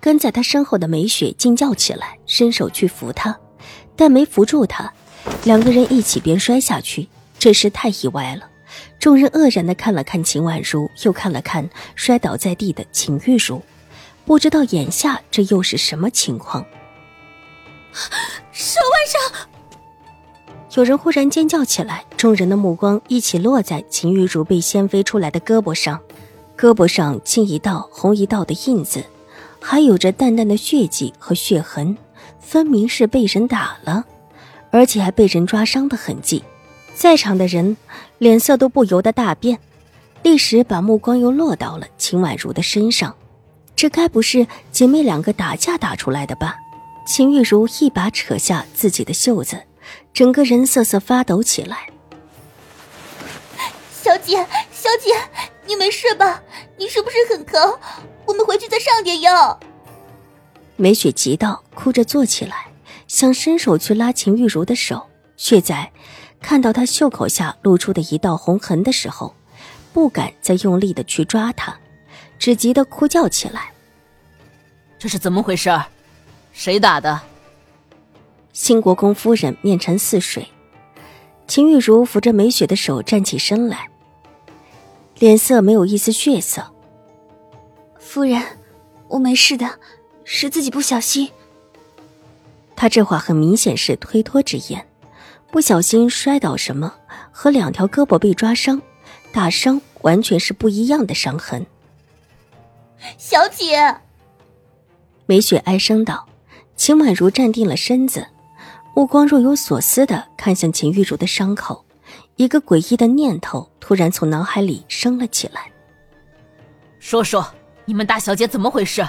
跟在他身后的梅雪惊叫起来，伸手去扶他，但没扶住他，两个人一起便摔下去。这事太意外了，众人愕然的看了看秦婉如，又看了看摔倒在地的秦玉茹，不知道眼下这又是什么情况。手腕上，有人忽然尖叫起来，众人的目光一起落在秦玉茹被掀飞出来的胳膊上，胳膊上青一道红一道的印子。还有着淡淡的血迹和血痕，分明是被人打了，而且还被人抓伤的痕迹。在场的人脸色都不由得大变，立时把目光又落到了秦婉如的身上。这该不是姐妹两个打架打出来的吧？秦玉茹一把扯下自己的袖子，整个人瑟瑟发抖起来。小姐，小姐，你没事吧？你是不是很疼？我们回去再上点药。梅雪急道，哭着坐起来，想伸手去拉秦玉茹的手，却在看到她袖口下露出的一道红痕的时候，不敢再用力的去抓她，只急得哭叫起来：“这是怎么回事？谁打的？”新国公夫人面沉似水，秦玉茹扶着梅雪的手站起身来，脸色没有一丝血色。夫人，我没事的，是自己不小心。他这话很明显是推脱之言，不小心摔倒什么，和两条胳膊被抓伤、打伤完全是不一样的伤痕。小姐，梅雪哀声道。秦婉如站定了身子，目光若有所思的看向秦玉茹的伤口，一个诡异的念头突然从脑海里升了起来。说说。你们大小姐怎么回事？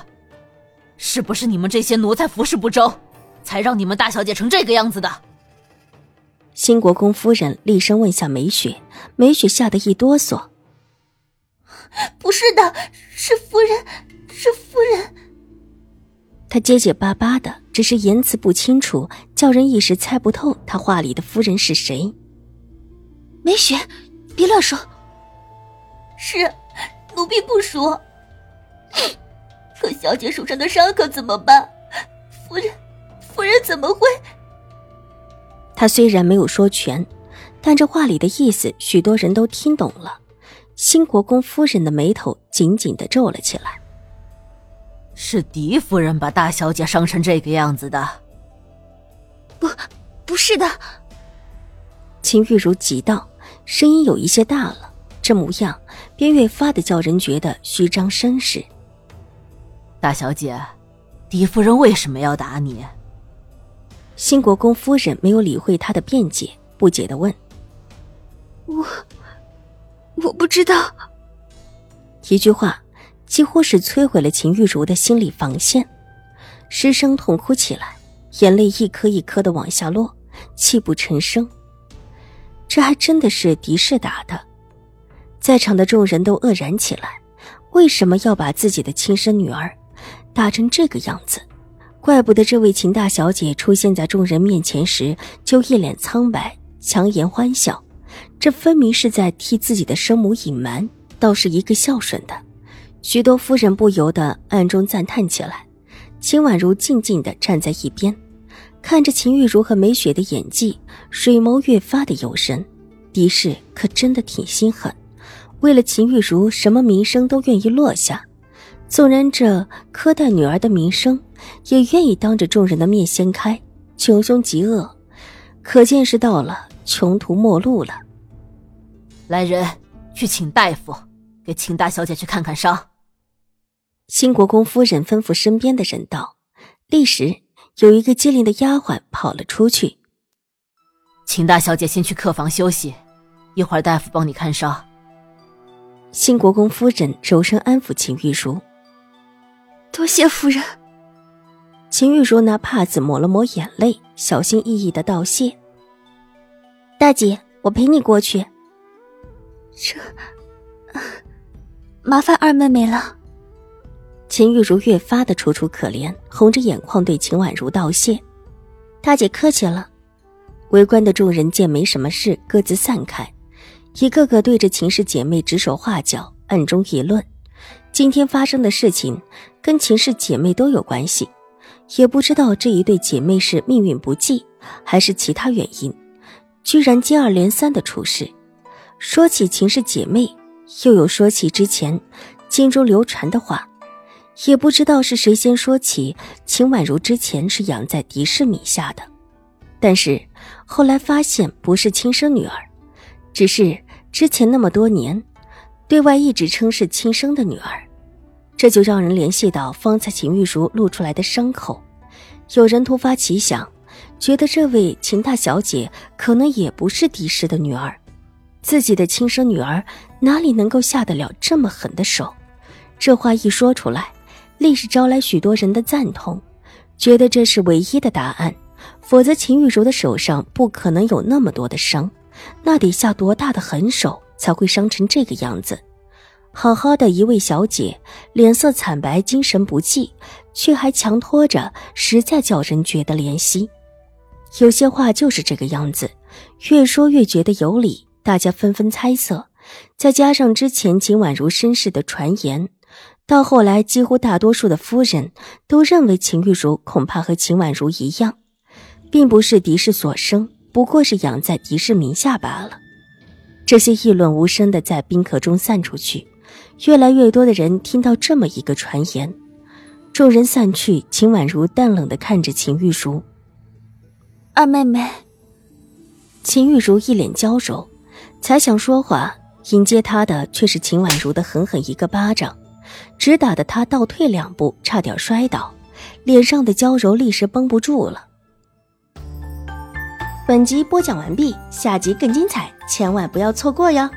是不是你们这些奴才服侍不周，才让你们大小姐成这个样子的？新国公夫人厉声问下梅雪，梅雪吓得一哆嗦。不是的，是夫人，是夫人。她结结巴巴的，只是言辞不清楚，叫人一时猜不透她话里的夫人是谁。梅雪，别乱说。是，奴婢不说。可小姐手上的伤可怎么办？夫人，夫人怎么会？他虽然没有说全，但这话里的意思，许多人都听懂了。新国公夫人的眉头紧紧的皱了起来。是狄夫人把大小姐伤成这个样子的？不，不是的。秦玉茹急道，声音有一些大了，这模样便越发的叫人觉得虚张声势。大小姐，狄夫人为什么要打你？新国公夫人没有理会他的辩解，不解的问：“我，我不知道。”一句话几乎是摧毁了秦玉茹的心理防线，失声痛哭起来，眼泪一颗一颗的往下落，泣不成声。这还真的是狄氏打的，在场的众人都愕然起来，为什么要把自己的亲生女儿？打成这个样子，怪不得这位秦大小姐出现在众人面前时就一脸苍白，强颜欢笑。这分明是在替自己的生母隐瞒，倒是一个孝顺的。许多夫人不由得暗中赞叹起来。秦婉如静静地站在一边，看着秦玉茹和梅雪的演技，水眸越发的幽深。狄氏可真的挺心狠，为了秦玉茹，什么名声都愿意落下。纵然这苛待女儿的名声，也愿意当着众人的面掀开，穷凶极恶，可见是到了穷途末路了。来人，去请大夫，给秦大小姐去看看伤。新国公夫人吩咐身边的人道，立时有一个机灵的丫鬟跑了出去。秦大小姐先去客房休息，一会儿大夫帮你看伤。新国公夫人柔声安抚秦玉茹。多谢夫人。秦玉茹拿帕子抹了抹眼泪，小心翼翼的道谢：“大姐，我陪你过去。”这，麻烦二妹妹了。秦玉茹越发的楚楚可怜，红着眼眶对秦婉如道谢：“大姐客气了。”围观的众人见没什么事，各自散开，一个个对着秦氏姐妹指手画脚，暗中议论：今天发生的事情跟秦氏姐妹都有关系，也不知道这一对姐妹是命运不济，还是其他原因，居然接二连三的出事。说起秦氏姐妹，又有说起之前京中流传的话，也不知道是谁先说起秦婉如之前是养在狄氏名下的。但是后来发现不是亲生女儿，只是之前那么多年，对外一直称是亲生的女儿，这就让人联系到方才秦玉茹露出来的伤口。有人突发奇想，觉得这位秦大小姐可能也不是狄氏的女儿，自己的亲生女儿哪里能够下得了这么狠的手？这话一说出来，立时招来许多人的赞同，觉得这是唯一的答案。否则，秦玉茹的手上不可能有那么多的伤，那得下多大的狠手才会伤成这个样子？好好的一位小姐，脸色惨白，精神不济，却还强拖着，实在叫人觉得怜惜。有些话就是这个样子，越说越觉得有理，大家纷纷猜测。再加上之前秦婉如身世的传言，到后来，几乎大多数的夫人都认为秦玉茹恐怕和秦婉如一样。并不是狄氏所生，不过是养在狄氏名下罢了。这些议论无声的在宾客中散出去，越来越多的人听到这么一个传言。众人散去，秦婉如淡冷的看着秦玉茹：“二妹妹。”秦玉茹一脸娇柔，才想说话，迎接她的却是秦婉如的狠狠一个巴掌，直打得她倒退两步，差点摔倒，脸上的娇柔立时绷不住了。本集播讲完毕，下集更精彩，千万不要错过哟！